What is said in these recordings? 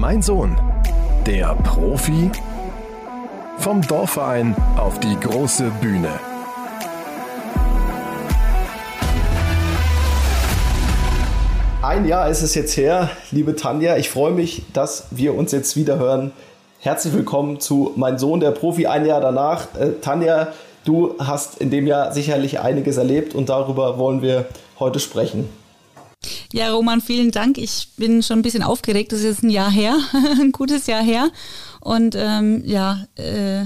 Mein Sohn, der Profi vom Dorfverein auf die große Bühne. Ein Jahr ist es jetzt her, liebe Tanja. Ich freue mich, dass wir uns jetzt wieder hören. Herzlich willkommen zu Mein Sohn, der Profi, ein Jahr danach. Äh, Tanja, du hast in dem Jahr sicherlich einiges erlebt und darüber wollen wir heute sprechen. Ja, Roman, vielen Dank. Ich bin schon ein bisschen aufgeregt. Das ist jetzt ein Jahr her, ein gutes Jahr her. Und ähm, ja, äh,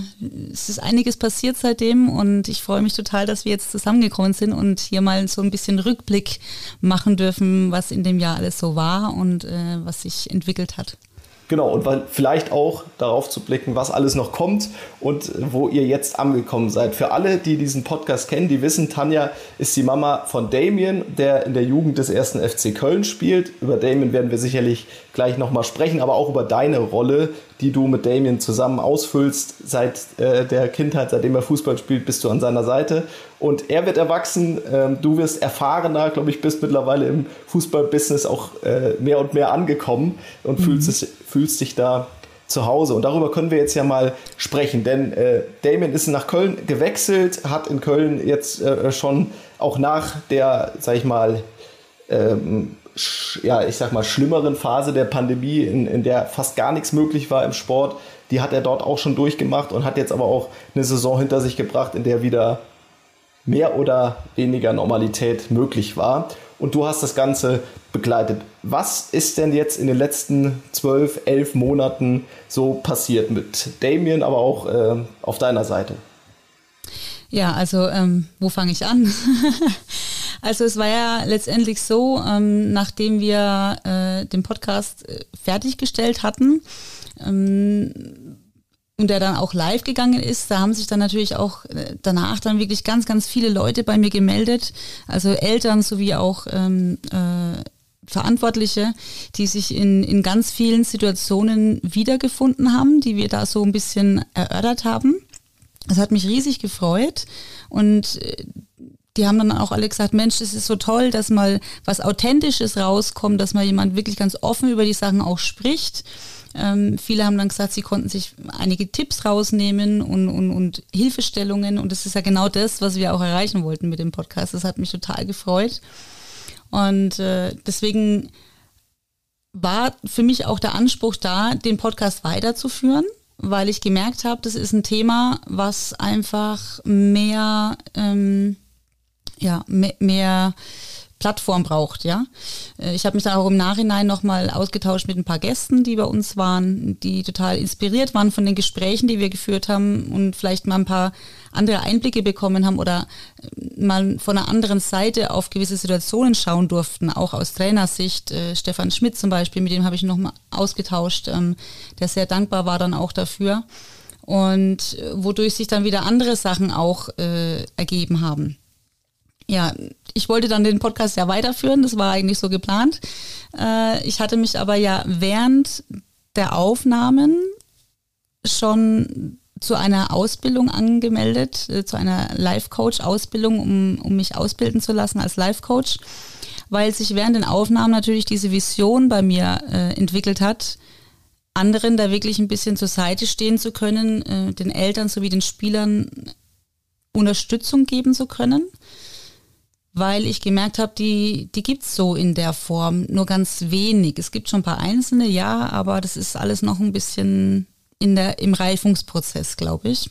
es ist einiges passiert seitdem und ich freue mich total, dass wir jetzt zusammengekommen sind und hier mal so ein bisschen Rückblick machen dürfen, was in dem Jahr alles so war und äh, was sich entwickelt hat. Genau, und vielleicht auch darauf zu blicken, was alles noch kommt und wo ihr jetzt angekommen seid. Für alle, die diesen Podcast kennen, die wissen, Tanja ist die Mama von Damien, der in der Jugend des ersten FC Köln spielt. Über Damien werden wir sicherlich gleich nochmal sprechen, aber auch über deine Rolle, die du mit Damien zusammen ausfüllst. Seit äh, der Kindheit, seitdem er Fußball spielt, bist du an seiner Seite. Und er wird erwachsen, ähm, du wirst erfahrener, glaube ich, bist mittlerweile im Fußballbusiness auch äh, mehr und mehr angekommen und mhm. fühlst, es, fühlst dich da zu Hause. Und darüber können wir jetzt ja mal sprechen, denn äh, Damien ist nach Köln gewechselt, hat in Köln jetzt äh, schon auch nach der, sag ich mal, ähm, ja, ich sag mal, schlimmeren Phase der Pandemie, in, in der fast gar nichts möglich war im Sport, die hat er dort auch schon durchgemacht und hat jetzt aber auch eine Saison hinter sich gebracht, in der wieder mehr oder weniger Normalität möglich war. Und du hast das Ganze begleitet. Was ist denn jetzt in den letzten zwölf, elf Monaten so passiert mit Damien, aber auch äh, auf deiner Seite? Ja, also ähm, wo fange ich an? Also es war ja letztendlich so, ähm, nachdem wir äh, den Podcast äh, fertiggestellt hatten ähm, und der dann auch live gegangen ist, da haben sich dann natürlich auch äh, danach dann wirklich ganz, ganz viele Leute bei mir gemeldet, also Eltern sowie auch ähm, äh, Verantwortliche, die sich in, in ganz vielen Situationen wiedergefunden haben, die wir da so ein bisschen erörtert haben. Das hat mich riesig gefreut und äh, die haben dann auch alle gesagt, Mensch, das ist so toll, dass mal was Authentisches rauskommt, dass mal jemand wirklich ganz offen über die Sachen auch spricht. Ähm, viele haben dann gesagt, sie konnten sich einige Tipps rausnehmen und, und, und Hilfestellungen. Und das ist ja genau das, was wir auch erreichen wollten mit dem Podcast. Das hat mich total gefreut. Und äh, deswegen war für mich auch der Anspruch da, den Podcast weiterzuführen, weil ich gemerkt habe, das ist ein Thema, was einfach mehr... Ähm, ja, mehr, Plattform braucht, ja. Äh, ich habe mich dann auch im Nachhinein nochmal ausgetauscht mit ein paar Gästen, die bei uns waren, die total inspiriert waren von den Gesprächen, die wir geführt haben und vielleicht mal ein paar andere Einblicke bekommen haben oder äh, mal von einer anderen Seite auf gewisse Situationen schauen durften, auch aus Trainersicht. Äh, Stefan Schmidt zum Beispiel, mit dem habe ich nochmal ausgetauscht, ähm, der sehr dankbar war dann auch dafür und äh, wodurch sich dann wieder andere Sachen auch äh, ergeben haben ja, ich wollte dann den Podcast ja weiterführen, das war eigentlich so geplant. Äh, ich hatte mich aber ja während der Aufnahmen schon zu einer Ausbildung angemeldet, äh, zu einer Life-Coach-Ausbildung, um, um mich ausbilden zu lassen als Life-Coach, weil sich während den Aufnahmen natürlich diese Vision bei mir äh, entwickelt hat, anderen da wirklich ein bisschen zur Seite stehen zu können, äh, den Eltern sowie den Spielern Unterstützung geben zu können weil ich gemerkt habe, die, die gibt's so in der Form nur ganz wenig. Es gibt schon ein paar einzelne, ja, aber das ist alles noch ein bisschen in der, im Reifungsprozess, glaube ich.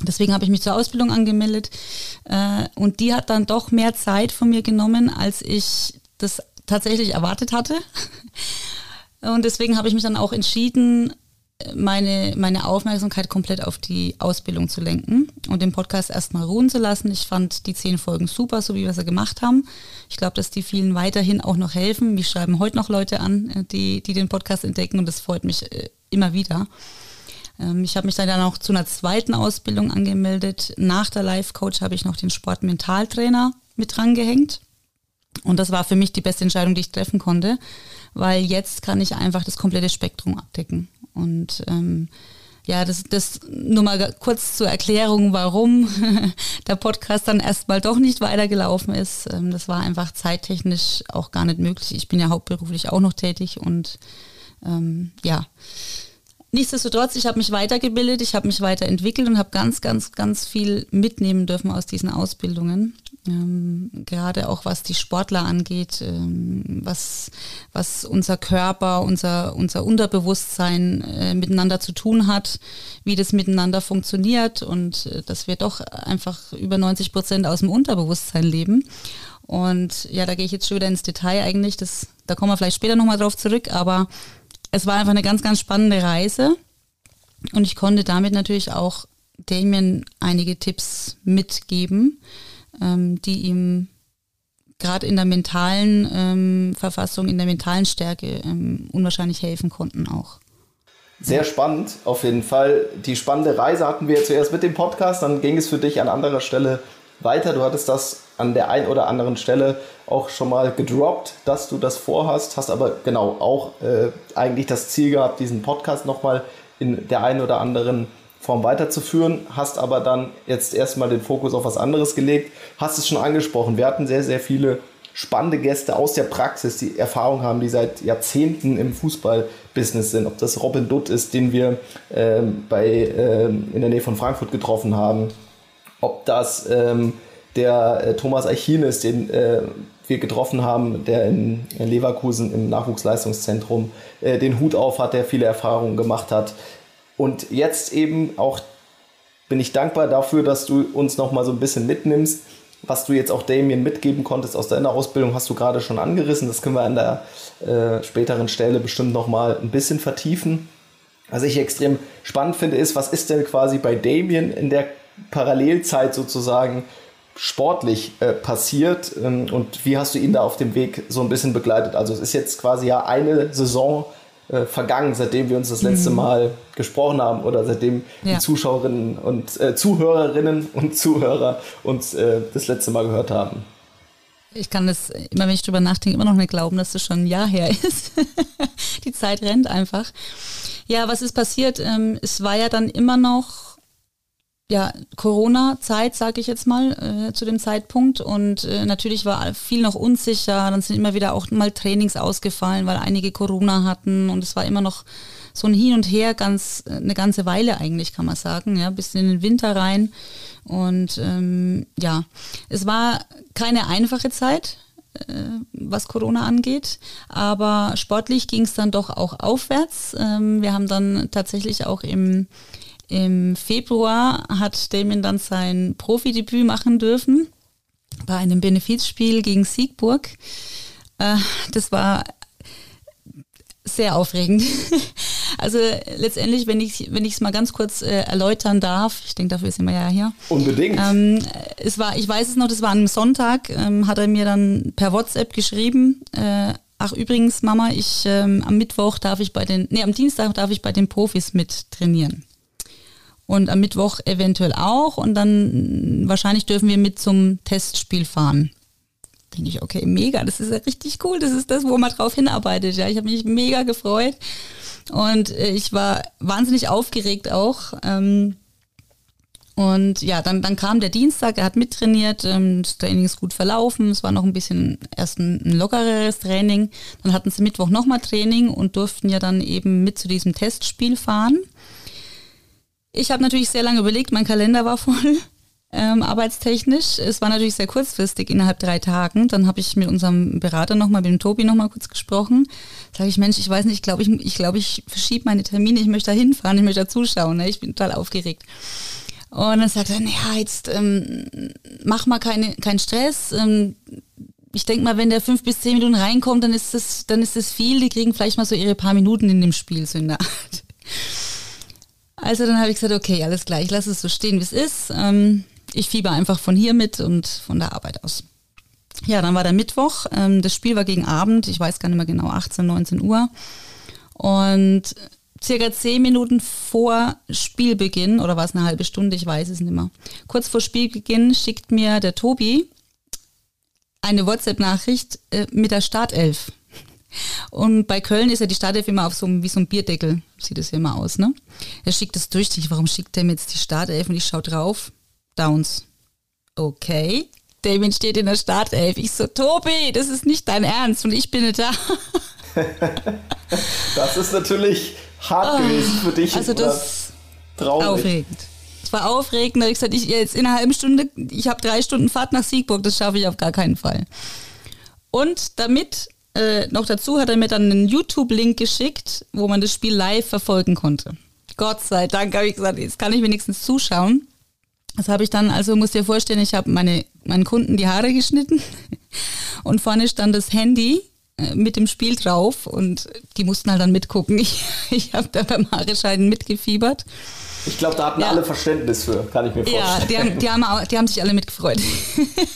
Deswegen habe ich mich zur Ausbildung angemeldet äh, und die hat dann doch mehr Zeit von mir genommen, als ich das tatsächlich erwartet hatte. Und deswegen habe ich mich dann auch entschieden, meine, meine Aufmerksamkeit komplett auf die Ausbildung zu lenken und den Podcast erstmal ruhen zu lassen. Ich fand die zehn Folgen super, so wie wir sie gemacht haben. Ich glaube, dass die vielen weiterhin auch noch helfen. Mich schreiben heute noch Leute an, äh, die, die den Podcast entdecken und das freut mich äh, immer wieder. Ähm, ich habe mich dann auch zu einer zweiten Ausbildung angemeldet. Nach der Life Coach habe ich noch den Sportmentaltrainer mit dran gehängt. Und das war für mich die beste Entscheidung, die ich treffen konnte, weil jetzt kann ich einfach das komplette Spektrum abdecken. Und ähm, ja, das, das nur mal kurz zur Erklärung, warum der Podcast dann erstmal doch nicht weitergelaufen ist. Ähm, das war einfach zeittechnisch auch gar nicht möglich. Ich bin ja hauptberuflich auch noch tätig und ähm, ja. Nichtsdestotrotz, ich habe mich weitergebildet, ich habe mich weiterentwickelt und habe ganz, ganz, ganz viel mitnehmen dürfen aus diesen Ausbildungen. Ähm, gerade auch was die Sportler angeht, ähm, was, was unser Körper, unser, unser Unterbewusstsein äh, miteinander zu tun hat, wie das miteinander funktioniert und äh, dass wir doch einfach über 90 Prozent aus dem Unterbewusstsein leben. Und ja, da gehe ich jetzt schon wieder ins Detail eigentlich, das, da kommen wir vielleicht später nochmal drauf zurück, aber es war einfach eine ganz, ganz spannende Reise und ich konnte damit natürlich auch Damien einige Tipps mitgeben, ähm, die ihm gerade in der mentalen ähm, Verfassung, in der mentalen Stärke ähm, unwahrscheinlich helfen konnten auch. Sehr spannend, auf jeden Fall. Die spannende Reise hatten wir zuerst mit dem Podcast, dann ging es für dich an anderer Stelle weiter. Du hattest das an der einen oder anderen Stelle auch schon mal gedroppt, dass du das vorhast, hast aber genau auch äh, eigentlich das Ziel gehabt, diesen Podcast nochmal in der einen oder anderen Form weiterzuführen, hast aber dann jetzt erstmal den Fokus auf was anderes gelegt, hast es schon angesprochen. Wir hatten sehr, sehr viele spannende Gäste aus der Praxis, die Erfahrung haben, die seit Jahrzehnten im Fußballbusiness sind. Ob das Robin Dutt ist, den wir ähm, bei, ähm, in der Nähe von Frankfurt getroffen haben, ob das ähm, der äh, Thomas Achilles, den äh, wir getroffen haben, der in, Leverkusen im Nachwuchsleistungszentrum äh, den Hut auf hat, der viele Erfahrungen gemacht hat. Und jetzt eben auch bin ich dankbar dafür, dass du uns noch mal so ein bisschen mitnimmst. Was du jetzt auch Damien mitgeben konntest aus deiner Ausbildung, hast du gerade schon angerissen. Das können wir an der äh, späteren Stelle bestimmt noch mal ein bisschen vertiefen. Was ich extrem spannend finde, ist, was ist denn quasi bei Damien in der Parallelzeit sozusagen sportlich äh, passiert ähm, und wie hast du ihn da auf dem Weg so ein bisschen begleitet? Also es ist jetzt quasi ja eine Saison äh, vergangen, seitdem wir uns das letzte mhm. Mal gesprochen haben oder seitdem ja. die Zuschauerinnen und äh, Zuhörerinnen und Zuhörer uns äh, das letzte Mal gehört haben. Ich kann das immer, wenn ich drüber nachdenke, immer noch nicht glauben, dass das schon ein Jahr her ist. die Zeit rennt einfach. Ja, was ist passiert? Ähm, es war ja dann immer noch ja, Corona-Zeit, sage ich jetzt mal, äh, zu dem Zeitpunkt. Und äh, natürlich war viel noch unsicher. Dann sind immer wieder auch mal Trainings ausgefallen, weil einige Corona hatten. Und es war immer noch so ein Hin und Her, ganz äh, eine ganze Weile eigentlich, kann man sagen, ja, bis in den Winter rein. Und ähm, ja, es war keine einfache Zeit äh, was Corona angeht. Aber sportlich ging es dann doch auch aufwärts. Ähm, wir haben dann tatsächlich auch im im Februar hat Damien dann sein Profidebüt machen dürfen bei einem Benefizspiel gegen Siegburg. Äh, das war sehr aufregend. Also letztendlich, wenn ich wenn ich es mal ganz kurz äh, erläutern darf, ich denke, dafür sind wir ja hier. Unbedingt. Ähm, es war, ich weiß es noch, das war am Sonntag, ähm, hat er mir dann per WhatsApp geschrieben. Äh, ach übrigens, Mama, ich ähm, am Mittwoch darf ich bei den, nee, am Dienstag darf ich bei den Profis mit trainieren und am Mittwoch eventuell auch und dann wahrscheinlich dürfen wir mit zum Testspiel fahren. Denke ich, okay, mega, das ist ja richtig cool, das ist das, wo man drauf hinarbeitet. Ja, ich habe mich mega gefreut und äh, ich war wahnsinnig aufgeregt auch. Ähm, und ja, dann, dann kam der Dienstag, er hat mittrainiert, ähm, das Training ist gut verlaufen, es war noch ein bisschen erst ein, ein lockereres Training. Dann hatten sie Mittwoch nochmal Training und durften ja dann eben mit zu diesem Testspiel fahren. Ich habe natürlich sehr lange überlegt, mein Kalender war voll, ähm, arbeitstechnisch. Es war natürlich sehr kurzfristig, innerhalb drei Tagen. Dann habe ich mit unserem Berater nochmal, mit dem Tobi nochmal kurz gesprochen. Sage ich, Mensch, ich weiß nicht, ich glaube, ich, glaub, ich verschiebe meine Termine, ich möchte da hinfahren, ich möchte da zuschauen, ne? ich bin total aufgeregt. Und dann sagt er, naja, jetzt ähm, mach mal keine, keinen Stress. Ähm, ich denke mal, wenn der fünf bis zehn Minuten reinkommt, dann ist das, dann ist das viel. Die kriegen vielleicht mal so ihre paar Minuten in dem Spiel, so in der Art. Also dann habe ich gesagt, okay, alles klar, ich lasse es so stehen, wie es ist. Ähm, ich fieber einfach von hier mit und von der Arbeit aus. Ja, dann war der Mittwoch. Ähm, das Spiel war gegen Abend, ich weiß gar nicht mehr genau, 18, 19 Uhr. Und circa zehn Minuten vor Spielbeginn, oder war es eine halbe Stunde, ich weiß es nicht mehr. Kurz vor Spielbeginn schickt mir der Tobi eine WhatsApp-Nachricht äh, mit der Startelf. Und bei Köln ist ja die Startelf immer auf so einem, wie so ein Bierdeckel, sieht es ja immer aus, ne? Er schickt das durch, ich, warum schickt er mir jetzt die Startelf und ich schaue drauf, Downs. Okay, Damien steht in der Startelf. Ich so, Tobi, das ist nicht dein Ernst und ich bin nicht da. Das ist natürlich hart oh, gewesen für dich. Also das traurig. aufregend. Es war aufregend, da habe ich gesagt, ich jetzt in einer halben Stunde, ich habe drei Stunden Fahrt nach Siegburg, das schaffe ich auf gar keinen Fall. Und damit äh, noch dazu hat er mir dann einen YouTube-Link geschickt, wo man das Spiel live verfolgen konnte. Gott sei Dank habe ich gesagt, jetzt kann ich wenigstens zuschauen. Das habe ich dann, also musst dir vorstellen, ich habe meine, meinen Kunden die Haare geschnitten und vorne stand das Handy äh, mit dem Spiel drauf und die mussten halt dann mitgucken. Ich, ich habe da beim Haare scheiden mitgefiebert. Ich glaube, da hatten ja. alle Verständnis für, kann ich mir vorstellen. Ja, die haben, die haben, auch, die haben sich alle mitgefreut.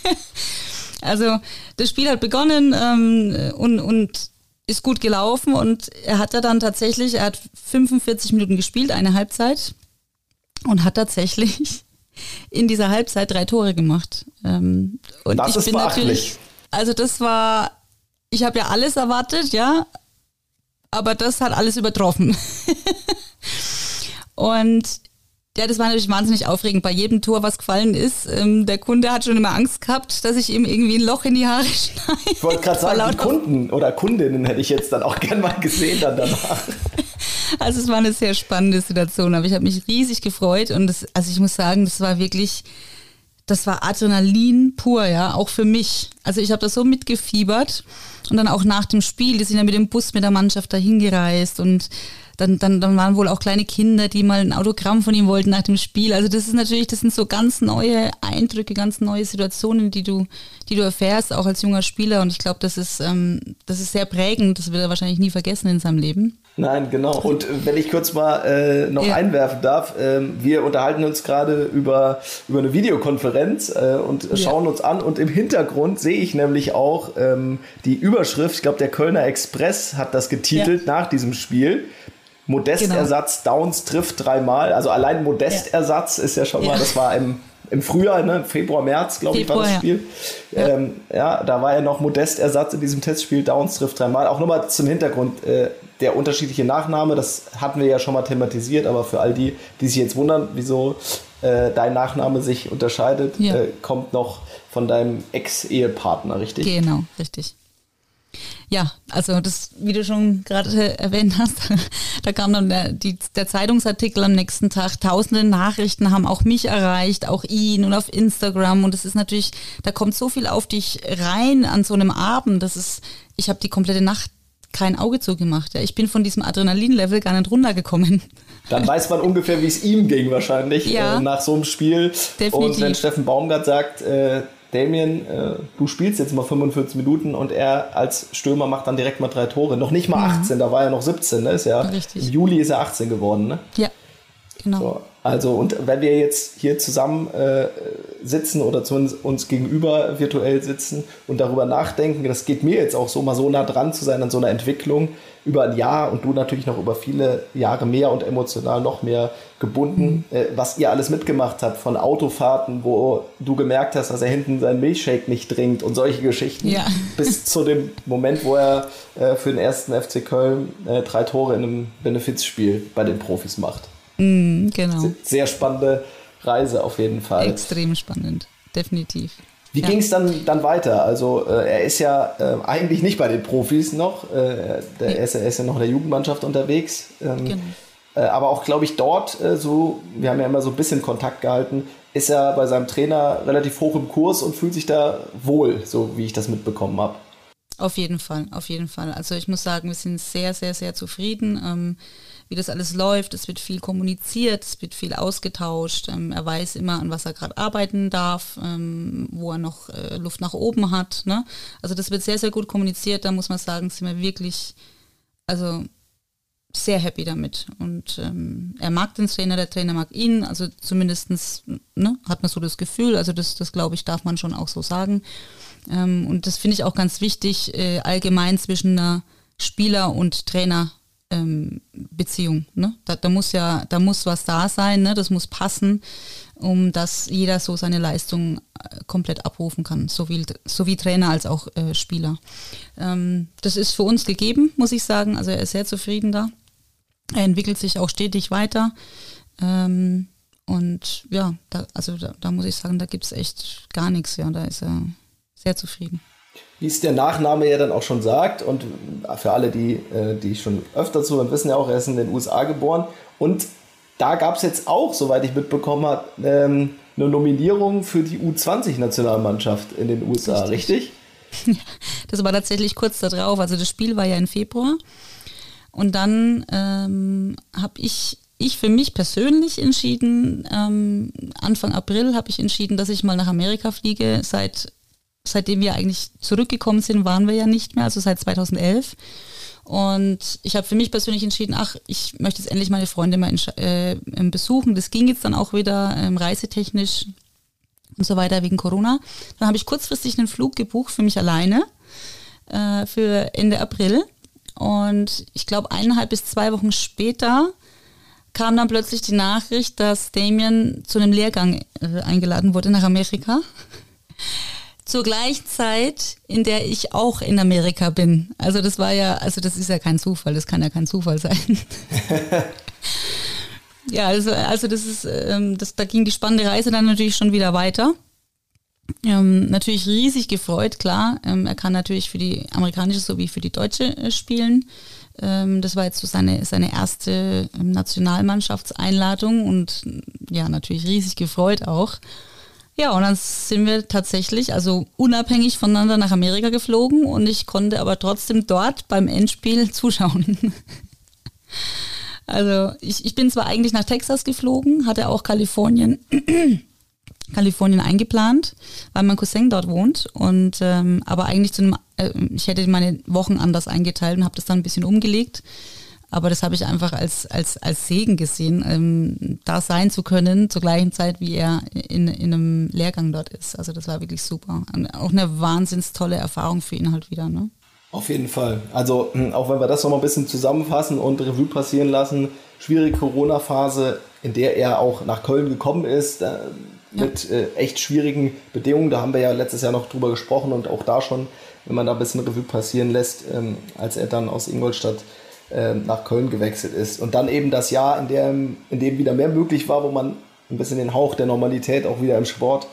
also das Spiel hat begonnen ähm, und, und ist gut gelaufen und er hat ja dann tatsächlich, er hat 45 Minuten gespielt, eine Halbzeit und hat tatsächlich in dieser Halbzeit drei Tore gemacht. Ähm, und das ich ist bin natürlich, also das war, ich habe ja alles erwartet, ja, aber das hat alles übertroffen. und ja, das war natürlich wahnsinnig aufregend. Bei jedem Tor, was gefallen ist, ähm, der Kunde hat schon immer Angst gehabt, dass ich ihm irgendwie ein Loch in die Haare schneide. Ich wollte gerade sagen, die Kunden oder Kundinnen hätte ich jetzt dann auch gern mal gesehen dann danach. Also es war eine sehr spannende Situation, aber ich habe mich riesig gefreut und das, also ich muss sagen, das war wirklich, das war Adrenalin pur, ja, auch für mich. Also ich habe da so mitgefiebert und dann auch nach dem Spiel, die sind ja mit dem Bus mit der Mannschaft dahin gereist und dann, dann, dann waren wohl auch kleine Kinder, die mal ein Autogramm von ihm wollten nach dem Spiel. Also das ist natürlich, das sind so ganz neue Eindrücke, ganz neue Situationen, die du, die du erfährst, auch als junger Spieler. Und ich glaube, das ist, ähm, das ist sehr prägend. Das wird er wahrscheinlich nie vergessen in seinem Leben. Nein, genau. Und wenn ich kurz mal äh, noch ja. einwerfen darf, äh, wir unterhalten uns gerade über, über eine Videokonferenz äh, und ja. schauen uns an. Und im Hintergrund sehe ich nämlich auch ähm, die Überschrift, ich glaube, der Kölner Express hat das getitelt ja. nach diesem Spiel. Modestersatz, genau. Downs trifft dreimal. Also allein Modestersatz ist ja schon mal, das war im, im Frühjahr, ne? Februar, März, glaube ich, war das Spiel. Ja. Ähm, ja. da war ja noch Modestersatz in diesem Testspiel, Downs trifft dreimal. Auch nochmal zum Hintergrund, äh, der unterschiedliche Nachname, das hatten wir ja schon mal thematisiert, aber für all die, die sich jetzt wundern, wieso äh, dein Nachname sich unterscheidet, ja. äh, kommt noch von deinem Ex-Ehepartner, richtig? Genau, richtig. Ja, also das, wie du schon gerade erwähnt hast, da kam dann der, die, der Zeitungsartikel am nächsten Tag. Tausende Nachrichten haben auch mich erreicht, auch ihn und auf Instagram. Und es ist natürlich, da kommt so viel auf dich rein an so einem Abend. Das ist, ich habe die komplette Nacht kein Auge zugemacht. Ja. Ich bin von diesem Adrenalin-Level gar nicht runtergekommen. Dann weiß man ungefähr, wie es ihm ging wahrscheinlich ja, äh, nach so einem Spiel. Definitiv. Und wenn Steffen Baumgart sagt, äh, Damien, äh, du spielst jetzt mal 45 Minuten und er als Stürmer macht dann direkt mal drei Tore. Noch nicht mal mhm. 18, da war er noch 17, ne? Ist ja, Richtig. Im Juli ist er 18 geworden, ne? Ja, genau. So, also, und wenn wir jetzt hier zusammen äh, sitzen oder zu uns, gegenüber virtuell sitzen und darüber nachdenken, das geht mir jetzt auch so, mal so nah dran zu sein an so einer Entwicklung über ein Jahr und du natürlich noch über viele Jahre mehr und emotional noch mehr gebunden, mhm. äh, was ihr alles mitgemacht habt von Autofahrten, wo du gemerkt hast, dass er hinten seinen Milchshake nicht trinkt und solche Geschichten, ja. bis zu dem Moment, wo er äh, für den ersten FC Köln äh, drei Tore in einem Benefizspiel bei den Profis macht. Mm, genau. Sehr spannende Reise auf jeden Fall. Extrem spannend, definitiv. Wie ja. ging es dann, dann weiter? Also äh, er ist ja äh, eigentlich nicht bei den Profis noch, äh, der, er, ist, er, ist, ja noch in der Jugendmannschaft unterwegs. Ähm, genau. Äh, aber auch, glaube ich, dort äh, so, wir haben ja immer so ein bisschen Kontakt gehalten, ist er bei seinem Trainer relativ hoch im Kurs und fühlt sich da wohl, so wie ich das mitbekommen habe. Auf jeden Fall, auf jeden Fall. Also ich muss sagen, wir sind sehr, sehr, sehr zufrieden. Ähm, wie das alles läuft. Es wird viel kommuniziert, es wird viel ausgetauscht. Ähm, er weiß immer, an was er gerade arbeiten darf, ähm, wo er noch äh, Luft nach oben hat. Ne? Also das wird sehr, sehr gut kommuniziert. Da muss man sagen, sind wir wirklich, also sehr happy damit. Und ähm, er mag den Trainer, der Trainer mag ihn. Also zumindest ne, hat man so das Gefühl. Also das, das glaube ich, darf man schon auch so sagen. Ähm, und das finde ich auch ganz wichtig, äh, allgemein zwischen einer Spieler und Trainer ähm, Beziehung. Ne? Da, da, muss ja, da muss was da sein, ne? das muss passen, um dass jeder so seine Leistung äh, komplett abrufen kann, sowie, sowie Trainer als auch äh, Spieler. Ähm, das ist für uns gegeben, muss ich sagen. Also er ist sehr zufrieden da. Er entwickelt sich auch stetig weiter. Ähm, und ja, da, also da, da, muss ich sagen, da gibt es echt gar nichts. Ja, da ist er sehr zufrieden. Wie es der Nachname ja dann auch schon sagt. Und für alle, die, äh, die schon öfter zuhören, wissen ja auch, er ist in den USA geboren. Und da gab es jetzt auch, soweit ich mitbekommen habe, ähm, eine Nominierung für die U20-Nationalmannschaft in den USA, richtig? richtig? Das war tatsächlich kurz darauf. Also das Spiel war ja im Februar. Und dann ähm, habe ich, ich für mich persönlich entschieden, ähm, Anfang April habe ich entschieden, dass ich mal nach Amerika fliege. Seit, seitdem wir eigentlich zurückgekommen sind, waren wir ja nicht mehr, also seit 2011. Und ich habe für mich persönlich entschieden, ach, ich möchte jetzt endlich meine Freunde mal äh, besuchen. Das ging jetzt dann auch wieder ähm, reisetechnisch und so weiter wegen Corona. Dann habe ich kurzfristig einen Flug gebucht für mich alleine äh, für Ende April und ich glaube, eineinhalb bis zwei Wochen später kam dann plötzlich die Nachricht, dass Damien zu einem Lehrgang äh, eingeladen wurde nach Amerika. Zur gleichen Zeit, in der ich auch in Amerika bin. Also das war ja, also das ist ja kein Zufall, das kann ja kein Zufall sein. ja, also, also das ist, ähm, das, da ging die spannende Reise dann natürlich schon wieder weiter. Ähm, natürlich riesig gefreut, klar. Ähm, er kann natürlich für die amerikanische sowie für die deutsche äh, spielen. Ähm, das war jetzt so seine, seine erste ähm, Nationalmannschaftseinladung und ja, natürlich riesig gefreut auch. Ja, und dann sind wir tatsächlich, also unabhängig voneinander nach Amerika geflogen und ich konnte aber trotzdem dort beim Endspiel zuschauen. also ich, ich bin zwar eigentlich nach Texas geflogen, hatte auch Kalifornien Kalifornien eingeplant, weil mein Cousin dort wohnt. Und ähm, aber eigentlich zu einem, äh, ich hätte meine Wochen anders eingeteilt und habe das dann ein bisschen umgelegt. Aber das habe ich einfach als, als, als Segen gesehen, ähm, da sein zu können, zur gleichen Zeit, wie er in, in einem Lehrgang dort ist. Also das war wirklich super. Und auch eine wahnsinns tolle Erfahrung für ihn halt wieder. Ne? Auf jeden Fall. Also hm, auch wenn wir das nochmal ein bisschen zusammenfassen und Revue passieren lassen, schwierige Corona-Phase, in der er auch nach Köln gekommen ist, mit äh, echt schwierigen Bedingungen. Da haben wir ja letztes Jahr noch drüber gesprochen und auch da schon, wenn man da ein bisschen Revue passieren lässt, ähm, als er dann aus Ingolstadt äh, nach Köln gewechselt ist. Und dann eben das Jahr, in dem, in dem wieder mehr möglich war, wo man ein bisschen den Hauch der Normalität auch wieder im Sport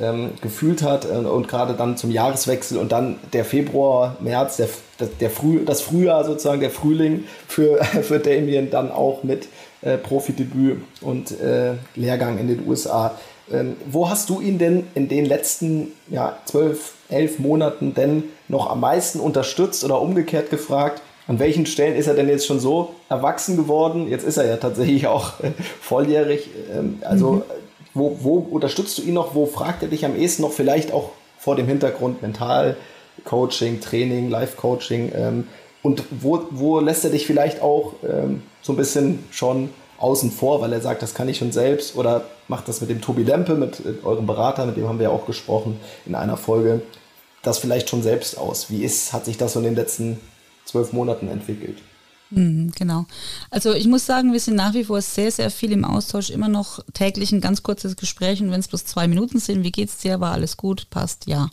ähm, gefühlt hat äh, und gerade dann zum Jahreswechsel und dann der Februar, März, der, der, der Früh, das Frühjahr sozusagen, der Frühling für, für Damien dann auch mit äh, Profidebüt und äh, Lehrgang in den USA. Ähm, wo hast du ihn denn in den letzten ja, zwölf, elf Monaten denn noch am meisten unterstützt oder umgekehrt gefragt? An welchen Stellen ist er denn jetzt schon so erwachsen geworden? Jetzt ist er ja tatsächlich auch äh, volljährig. Ähm, also mhm. wo, wo unterstützt du ihn noch? Wo fragt er dich am ehesten noch? Vielleicht auch vor dem Hintergrund Mental-Coaching, Training, Life-Coaching. Ähm, und wo, wo lässt er dich vielleicht auch ähm, so ein bisschen schon außen vor, weil er sagt, das kann ich schon selbst oder macht das mit dem Tobi Lempe, mit äh, eurem Berater, mit dem haben wir ja auch gesprochen in einer Folge, das vielleicht schon selbst aus. Wie ist, hat sich das so in den letzten zwölf Monaten entwickelt? Mhm, genau. Also ich muss sagen, wir sind nach wie vor sehr, sehr viel im Austausch, immer noch täglich ein ganz kurzes Gespräch und wenn es bloß zwei Minuten sind, wie geht's dir, war alles gut, passt, ja.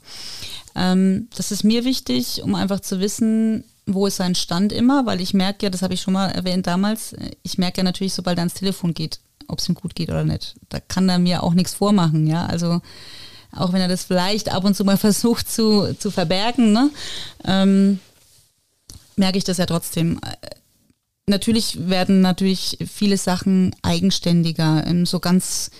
Ähm, das ist mir wichtig, um einfach zu wissen, wo ist sein Stand immer, weil ich merke ja, das habe ich schon mal erwähnt damals, ich merke ja natürlich, sobald er ans Telefon geht, ob es ihm gut geht oder nicht. Da kann er mir auch nichts vormachen, ja. Also auch wenn er das vielleicht ab und zu mal versucht zu, zu verbergen, ne, ähm, merke ich das ja trotzdem. Natürlich werden natürlich viele Sachen eigenständiger, ähm, so ganz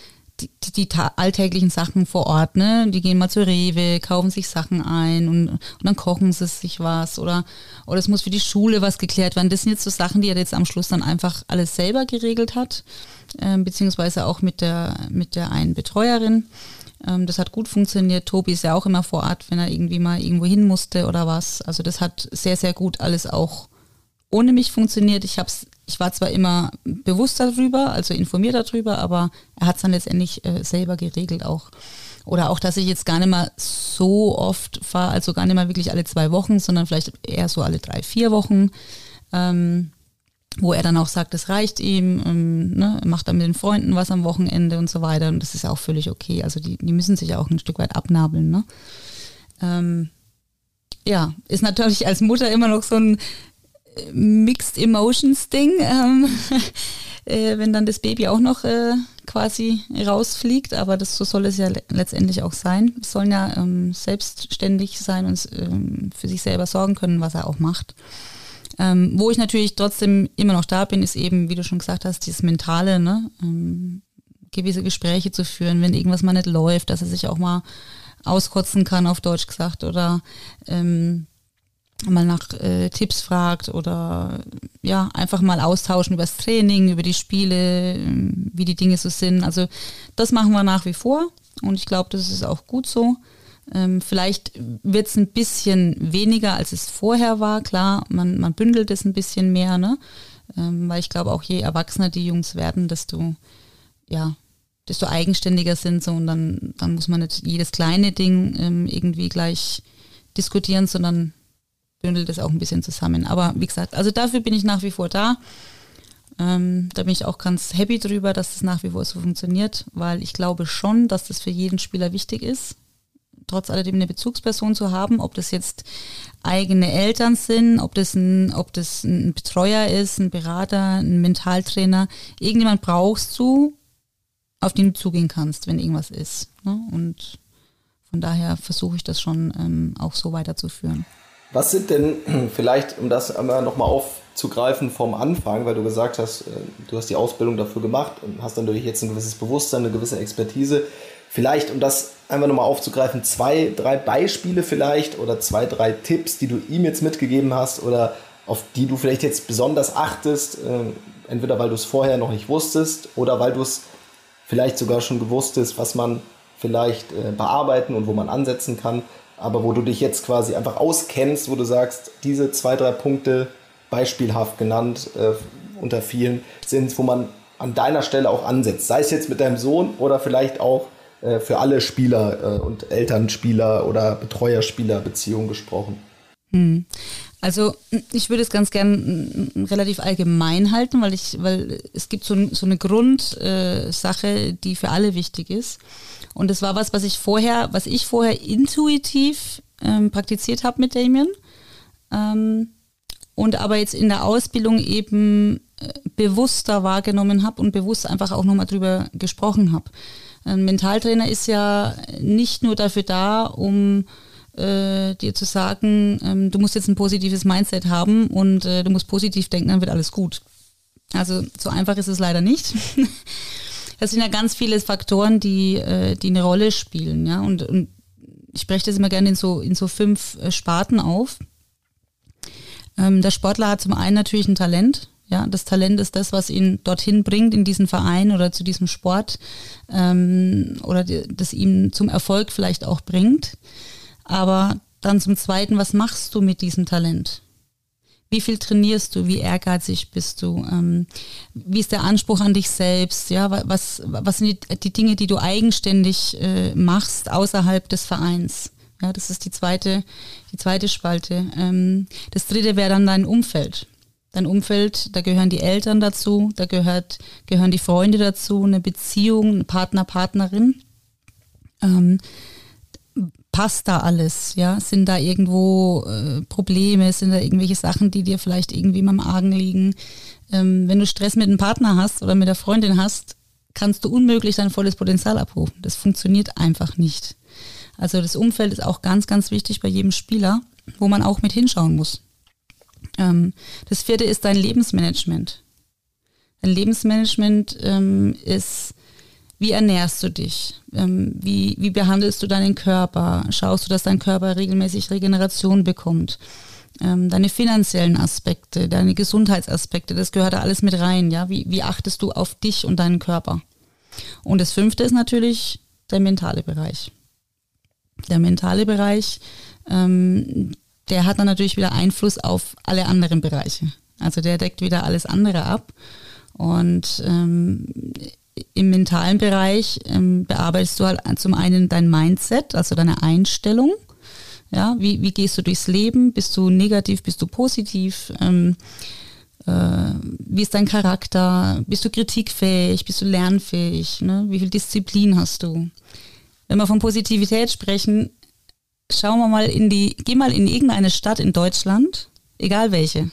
die, die, alltäglichen Sachen vor Ort, ne? Die gehen mal zur Rewe, kaufen sich Sachen ein und, und dann kochen sie sich was oder, oder es muss für die Schule was geklärt werden. Das sind jetzt so Sachen, die er jetzt am Schluss dann einfach alles selber geregelt hat, ähm, beziehungsweise auch mit der, mit der einen Betreuerin. Ähm, das hat gut funktioniert. Tobi ist ja auch immer vor Ort, wenn er irgendwie mal irgendwo hin musste oder was. Also das hat sehr, sehr gut alles auch ohne mich funktioniert. Ich hab's, ich war zwar immer bewusst darüber, also informiert darüber, aber er hat es dann letztendlich äh, selber geregelt auch. Oder auch, dass ich jetzt gar nicht mal so oft fahre, also gar nicht mal wirklich alle zwei Wochen, sondern vielleicht eher so alle drei, vier Wochen. Ähm, wo er dann auch sagt, es reicht ihm, ähm, ne, macht dann mit den Freunden was am Wochenende und so weiter. Und das ist auch völlig okay. Also die, die müssen sich auch ein Stück weit abnabeln. Ne? Ähm, ja, ist natürlich als Mutter immer noch so ein Mixed Emotions Ding. Ähm, äh, wenn dann das Baby auch noch äh, quasi rausfliegt. Aber das so soll es ja le letztendlich auch sein. Es sollen ja ähm, selbstständig sein und ähm, für sich selber sorgen können, was er auch macht. Ähm, wo ich natürlich trotzdem immer noch da bin, ist eben, wie du schon gesagt hast, dieses Mentale, ne? Ähm, gewisse Gespräche zu führen, wenn irgendwas mal nicht läuft, dass er sich auch mal auskotzen kann, auf Deutsch gesagt, oder ähm, mal nach äh, Tipps fragt oder ja, einfach mal austauschen über das Training, über die Spiele, wie die Dinge so sind. Also das machen wir nach wie vor und ich glaube, das ist auch gut so. Ähm, vielleicht wird es ein bisschen weniger, als es vorher war. Klar, man, man bündelt es ein bisschen mehr, ne? Ähm, weil ich glaube, auch je erwachsener die Jungs werden, desto, ja, desto eigenständiger sind so und dann, dann muss man nicht jedes kleine Ding ähm, irgendwie gleich diskutieren, sondern bündelt es auch ein bisschen zusammen. Aber wie gesagt, also dafür bin ich nach wie vor da. Ähm, da bin ich auch ganz happy drüber, dass das nach wie vor so funktioniert, weil ich glaube schon, dass das für jeden Spieler wichtig ist, trotz alledem eine Bezugsperson zu haben, ob das jetzt eigene Eltern sind, ob das ein, ob das ein Betreuer ist, ein Berater, ein Mentaltrainer. Irgendjemand brauchst du, auf den du zugehen kannst, wenn irgendwas ist. Ne? Und von daher versuche ich das schon ähm, auch so weiterzuführen. Was sind denn vielleicht, um das einmal nochmal aufzugreifen vom Anfang, weil du gesagt hast, äh, du hast die Ausbildung dafür gemacht und hast natürlich jetzt ein gewisses Bewusstsein, eine gewisse Expertise. Vielleicht, um das einfach nochmal aufzugreifen, zwei, drei Beispiele vielleicht oder zwei, drei Tipps, die du ihm jetzt mitgegeben hast oder auf die du vielleicht jetzt besonders achtest, äh, entweder weil du es vorher noch nicht wusstest oder weil du es vielleicht sogar schon gewusst hast, was man vielleicht äh, bearbeiten und wo man ansetzen kann aber wo du dich jetzt quasi einfach auskennst, wo du sagst, diese zwei, drei Punkte beispielhaft genannt äh, unter vielen sind, wo man an deiner Stelle auch ansetzt. Sei es jetzt mit deinem Sohn oder vielleicht auch äh, für alle Spieler äh, und Elternspieler oder Betreuerspieler Beziehungen gesprochen. Hm. Also ich würde es ganz gern relativ allgemein halten, weil ich, weil es gibt so, so eine Grundsache, äh, die für alle wichtig ist. Und das war was, was ich vorher, was ich vorher intuitiv ähm, praktiziert habe mit Damien. Ähm, und aber jetzt in der Ausbildung eben äh, bewusster wahrgenommen habe und bewusst einfach auch nochmal drüber gesprochen habe. Ein Mentaltrainer ist ja nicht nur dafür da, um äh, dir zu sagen, ähm, du musst jetzt ein positives Mindset haben und äh, du musst positiv denken, dann wird alles gut. Also so einfach ist es leider nicht. das sind ja ganz viele Faktoren, die, äh, die eine Rolle spielen, ja. Und, und ich spreche das immer gerne in so, in so fünf äh, Sparten auf. Ähm, der Sportler hat zum einen natürlich ein Talent. Ja, das Talent ist das, was ihn dorthin bringt in diesen Verein oder zu diesem Sport ähm, oder die, das ihm zum Erfolg vielleicht auch bringt. Aber dann zum Zweiten, was machst du mit diesem Talent? Wie viel trainierst du? Wie ehrgeizig bist du? Ähm, wie ist der Anspruch an dich selbst? Ja, was, was sind die, die Dinge, die du eigenständig äh, machst außerhalb des Vereins? Ja, das ist die zweite, die zweite Spalte. Ähm, das dritte wäre dann dein Umfeld. Dein Umfeld, da gehören die Eltern dazu, da gehört, gehören die Freunde dazu, eine Beziehung, ein Partner, Partnerin. Ähm, passt da alles? Ja, sind da irgendwo äh, Probleme? Sind da irgendwelche Sachen, die dir vielleicht irgendwie im Argen liegen? Ähm, wenn du Stress mit einem Partner hast oder mit der Freundin hast, kannst du unmöglich dein volles Potenzial abrufen. Das funktioniert einfach nicht. Also das Umfeld ist auch ganz, ganz wichtig bei jedem Spieler, wo man auch mit hinschauen muss. Ähm, das vierte ist dein Lebensmanagement. Dein Lebensmanagement ähm, ist wie ernährst du dich? Ähm, wie, wie behandelst du deinen Körper? Schaust du, dass dein Körper regelmäßig Regeneration bekommt? Ähm, deine finanziellen Aspekte, deine Gesundheitsaspekte, das gehört da alles mit rein. Ja? Wie, wie achtest du auf dich und deinen Körper? Und das fünfte ist natürlich der mentale Bereich. Der mentale Bereich, ähm, der hat dann natürlich wieder Einfluss auf alle anderen Bereiche. Also der deckt wieder alles andere ab. Und ähm, im mentalen Bereich ähm, bearbeitest du halt zum einen dein Mindset, also deine Einstellung. Ja, wie, wie gehst du durchs Leben? Bist du negativ? Bist du positiv? Ähm, äh, wie ist dein Charakter? Bist du kritikfähig? Bist du lernfähig? Ne? Wie viel Disziplin hast du? Wenn wir von Positivität sprechen, schauen wir mal in die, geh mal in irgendeine Stadt in Deutschland, egal welche,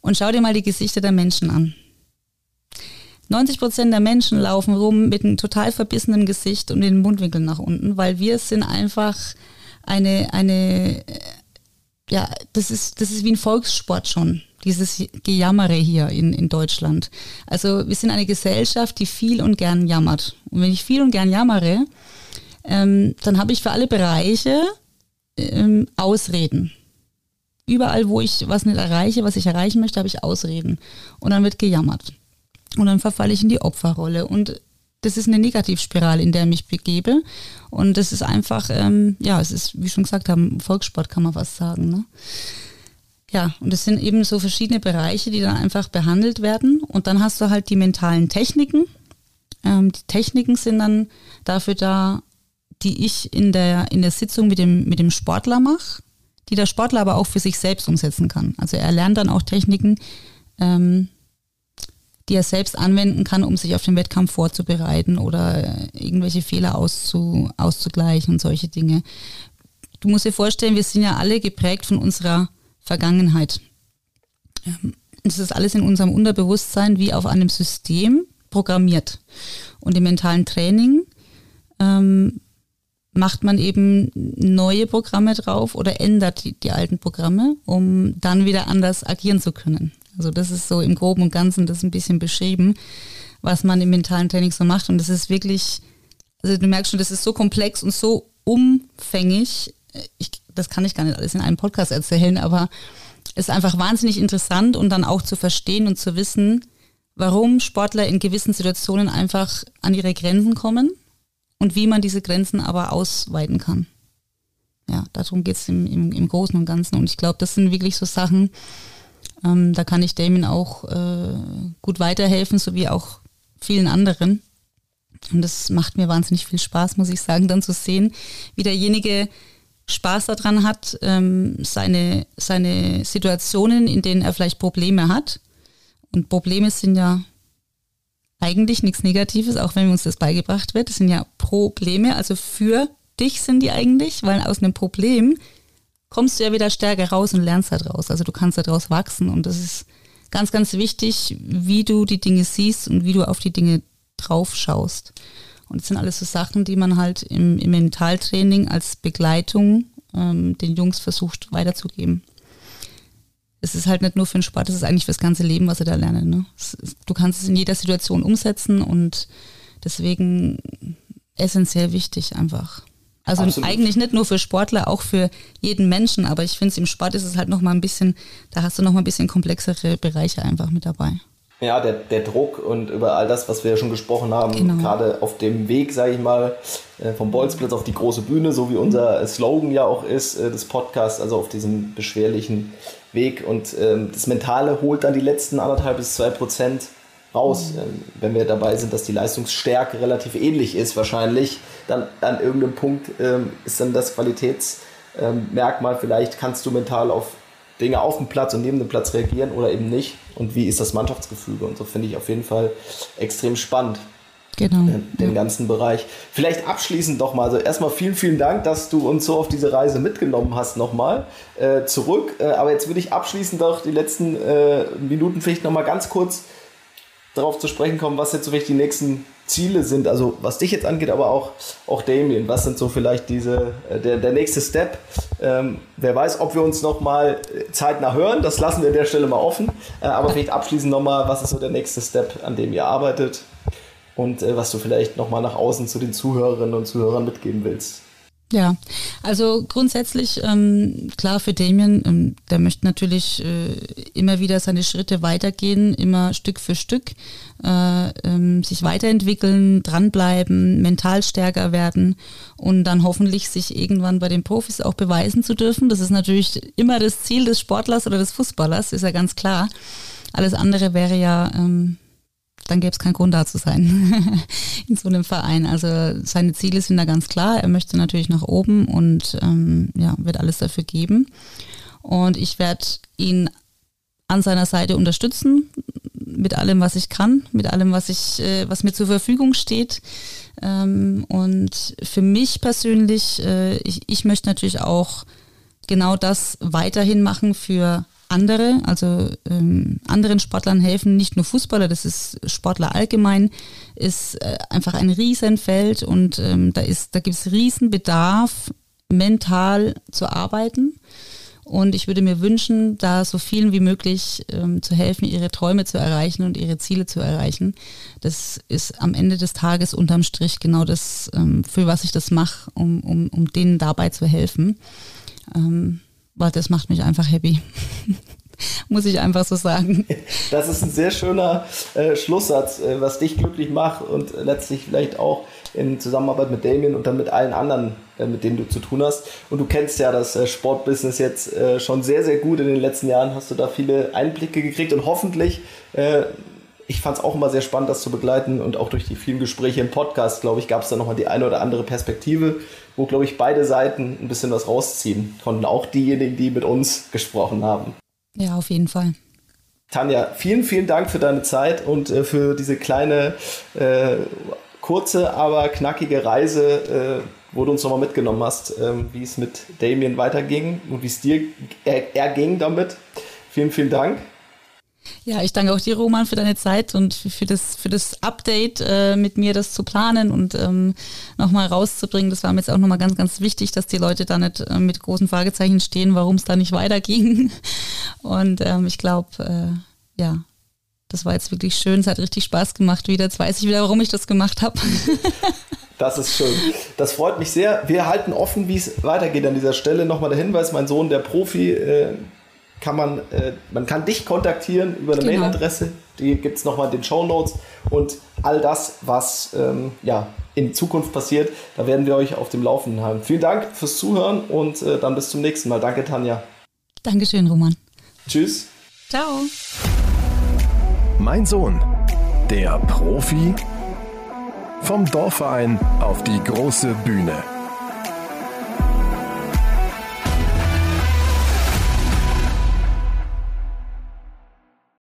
und schau dir mal die Gesichter der Menschen an 90 Prozent der Menschen laufen rum mit einem total verbissenen Gesicht und den Mundwinkeln nach unten, weil wir sind einfach eine, eine, ja, das ist, das ist wie ein Volkssport schon, dieses Gejammere hier in, in Deutschland. Also wir sind eine Gesellschaft, die viel und gern jammert. Und wenn ich viel und gern jammere, ähm, dann habe ich für alle Bereiche ähm, Ausreden. Überall, wo ich was nicht erreiche, was ich erreichen möchte, habe ich Ausreden. Und dann wird gejammert. Und dann verfalle ich in die Opferrolle. Und das ist eine Negativspirale, in der ich mich begebe. Und das ist einfach, ähm, ja, es ist, wie schon gesagt haben, Volkssport kann man was sagen. Ne? Ja, und es sind eben so verschiedene Bereiche, die dann einfach behandelt werden. Und dann hast du halt die mentalen Techniken. Ähm, die Techniken sind dann dafür da, die ich in der, in der Sitzung mit dem, mit dem Sportler mache, die der Sportler aber auch für sich selbst umsetzen kann. Also er lernt dann auch Techniken, ähm, die er selbst anwenden kann, um sich auf den Wettkampf vorzubereiten oder irgendwelche Fehler auszu, auszugleichen und solche Dinge. Du musst dir vorstellen, wir sind ja alle geprägt von unserer Vergangenheit. Ähm, das ist alles in unserem Unterbewusstsein wie auf einem System programmiert. Und im mentalen Training ähm, macht man eben neue Programme drauf oder ändert die, die alten Programme, um dann wieder anders agieren zu können. Also das ist so im Groben und Ganzen das ein bisschen beschrieben, was man im mentalen Training so macht. Und das ist wirklich, also du merkst schon, das ist so komplex und so umfänglich. Ich, das kann ich gar nicht alles in einem Podcast erzählen, aber es ist einfach wahnsinnig interessant und dann auch zu verstehen und zu wissen, warum Sportler in gewissen Situationen einfach an ihre Grenzen kommen und wie man diese Grenzen aber ausweiten kann. Ja, darum geht es im, im, im Großen und Ganzen. Und ich glaube, das sind wirklich so Sachen, ähm, da kann ich Damien auch äh, gut weiterhelfen, so wie auch vielen anderen. Und das macht mir wahnsinnig viel Spaß, muss ich sagen, dann zu sehen, wie derjenige Spaß daran hat, ähm, seine, seine Situationen, in denen er vielleicht Probleme hat. Und Probleme sind ja eigentlich nichts Negatives, auch wenn uns das beigebracht wird. Das sind ja Probleme, also für dich sind die eigentlich, weil aus einem Problem kommst du ja wieder stärker raus und lernst daraus. Also du kannst daraus wachsen und das ist ganz, ganz wichtig, wie du die Dinge siehst und wie du auf die Dinge drauf schaust. Und das sind alles so Sachen, die man halt im, im Mentaltraining als Begleitung ähm, den Jungs versucht weiterzugeben. Es ist halt nicht nur für den Sport, es ist eigentlich für das ganze Leben, was sie da lernen. Ne? Du kannst es in jeder Situation umsetzen und deswegen essentiell wichtig einfach. Also Absolut. eigentlich nicht nur für Sportler, auch für jeden Menschen, aber ich finde es im Sport ist es halt nochmal ein bisschen, da hast du nochmal ein bisschen komplexere Bereiche einfach mit dabei. Ja, der, der Druck und über all das, was wir ja schon gesprochen haben, genau. gerade auf dem Weg, sage ich mal, äh, vom Bolzplatz auf die große Bühne, so wie unser Slogan ja auch ist, äh, des Podcasts, also auf diesem beschwerlichen Weg. Und ähm, das Mentale holt dann die letzten anderthalb bis zwei Prozent raus. Mhm. Wenn wir dabei sind, dass die Leistungsstärke relativ ähnlich ist, wahrscheinlich, dann an irgendeinem Punkt ähm, ist dann das Qualitätsmerkmal, ähm, vielleicht kannst du mental auf Dinge auf dem Platz und neben dem Platz reagieren oder eben nicht. Und wie ist das Mannschaftsgefüge? Und so finde ich auf jeden Fall extrem spannend. Genau. Den, ganzen Bereich. Vielleicht abschließend doch mal, also erstmal vielen, vielen Dank, dass du uns so auf diese Reise mitgenommen hast nochmal äh, zurück. Äh, aber jetzt würde ich abschließend doch die letzten äh, Minuten vielleicht nochmal ganz kurz darauf zu sprechen kommen, was jetzt so vielleicht die nächsten Ziele sind, also was dich jetzt angeht, aber auch, auch Damien, was sind so vielleicht diese, äh, der, der nächste Step? Ähm, wer weiß, ob wir uns nochmal zeitnah hören, das lassen wir an der Stelle mal offen, äh, aber vielleicht abschließend nochmal, was ist so der nächste Step, an dem ihr arbeitet und äh, was du vielleicht nochmal nach außen zu den Zuhörerinnen und Zuhörern mitgeben willst? Ja, also grundsätzlich ähm, klar für Damien, ähm, der möchte natürlich äh, immer wieder seine Schritte weitergehen, immer Stück für Stück äh, ähm, sich weiterentwickeln, dranbleiben, mental stärker werden und dann hoffentlich sich irgendwann bei den Profis auch beweisen zu dürfen. Das ist natürlich immer das Ziel des Sportlers oder des Fußballers, ist ja ganz klar. Alles andere wäre ja ähm, dann gäbe es keinen Grund da zu sein in so einem Verein. Also seine Ziele sind da ganz klar. Er möchte natürlich nach oben und ähm, ja, wird alles dafür geben. Und ich werde ihn an seiner Seite unterstützen mit allem, was ich kann, mit allem, was ich, äh, was mir zur Verfügung steht. Ähm, und für mich persönlich, äh, ich, ich möchte natürlich auch genau das weiterhin machen für andere, also ähm, anderen Sportlern helfen, nicht nur Fußballer, das ist Sportler allgemein, ist äh, einfach ein Riesenfeld und ähm, da ist, da gibt es Riesenbedarf, mental zu arbeiten. Und ich würde mir wünschen, da so vielen wie möglich ähm, zu helfen, ihre Träume zu erreichen und ihre Ziele zu erreichen. Das ist am Ende des Tages unterm Strich genau das, ähm, für was ich das mache, um, um, um denen dabei zu helfen. Ähm, weil das macht mich einfach happy. Muss ich einfach so sagen. Das ist ein sehr schöner äh, Schlusssatz, äh, was dich glücklich macht und letztlich vielleicht auch in Zusammenarbeit mit Damien und dann mit allen anderen, äh, mit denen du zu tun hast. Und du kennst ja das äh, Sportbusiness jetzt äh, schon sehr, sehr gut. In den letzten Jahren hast du da viele Einblicke gekriegt und hoffentlich äh, ich fand es auch immer sehr spannend, das zu begleiten und auch durch die vielen Gespräche im Podcast, glaube ich, gab es da nochmal die eine oder andere Perspektive, wo, glaube ich, beide Seiten ein bisschen was rausziehen konnten. Auch diejenigen, die mit uns gesprochen haben. Ja, auf jeden Fall. Tanja, vielen, vielen Dank für deine Zeit und äh, für diese kleine, äh, kurze, aber knackige Reise, äh, wo du uns nochmal mitgenommen hast, ähm, wie es mit Damien weiterging und wie es dir erging damit. Vielen, vielen Dank. Ja, ich danke auch dir, Roman, für deine Zeit und für das, für das Update äh, mit mir, das zu planen und ähm, nochmal rauszubringen. Das war mir jetzt auch nochmal ganz, ganz wichtig, dass die Leute da nicht äh, mit großen Fragezeichen stehen, warum es da nicht weiterging. Und ähm, ich glaube, äh, ja, das war jetzt wirklich schön. Es hat richtig Spaß gemacht wieder. Jetzt weiß ich wieder, warum ich das gemacht habe. Das ist schön. Das freut mich sehr. Wir halten offen, wie es weitergeht an dieser Stelle. Nochmal der Hinweis, mein Sohn, der Profi, äh, kann man, äh, man kann dich kontaktieren über eine genau. Mailadresse, die gibt es nochmal in den Show Notes und all das, was ähm, ja, in Zukunft passiert, da werden wir euch auf dem Laufenden halten. Vielen Dank fürs Zuhören und äh, dann bis zum nächsten Mal. Danke, Tanja. Dankeschön, Roman. Tschüss. Ciao. Mein Sohn, der Profi vom Dorfverein auf die große Bühne.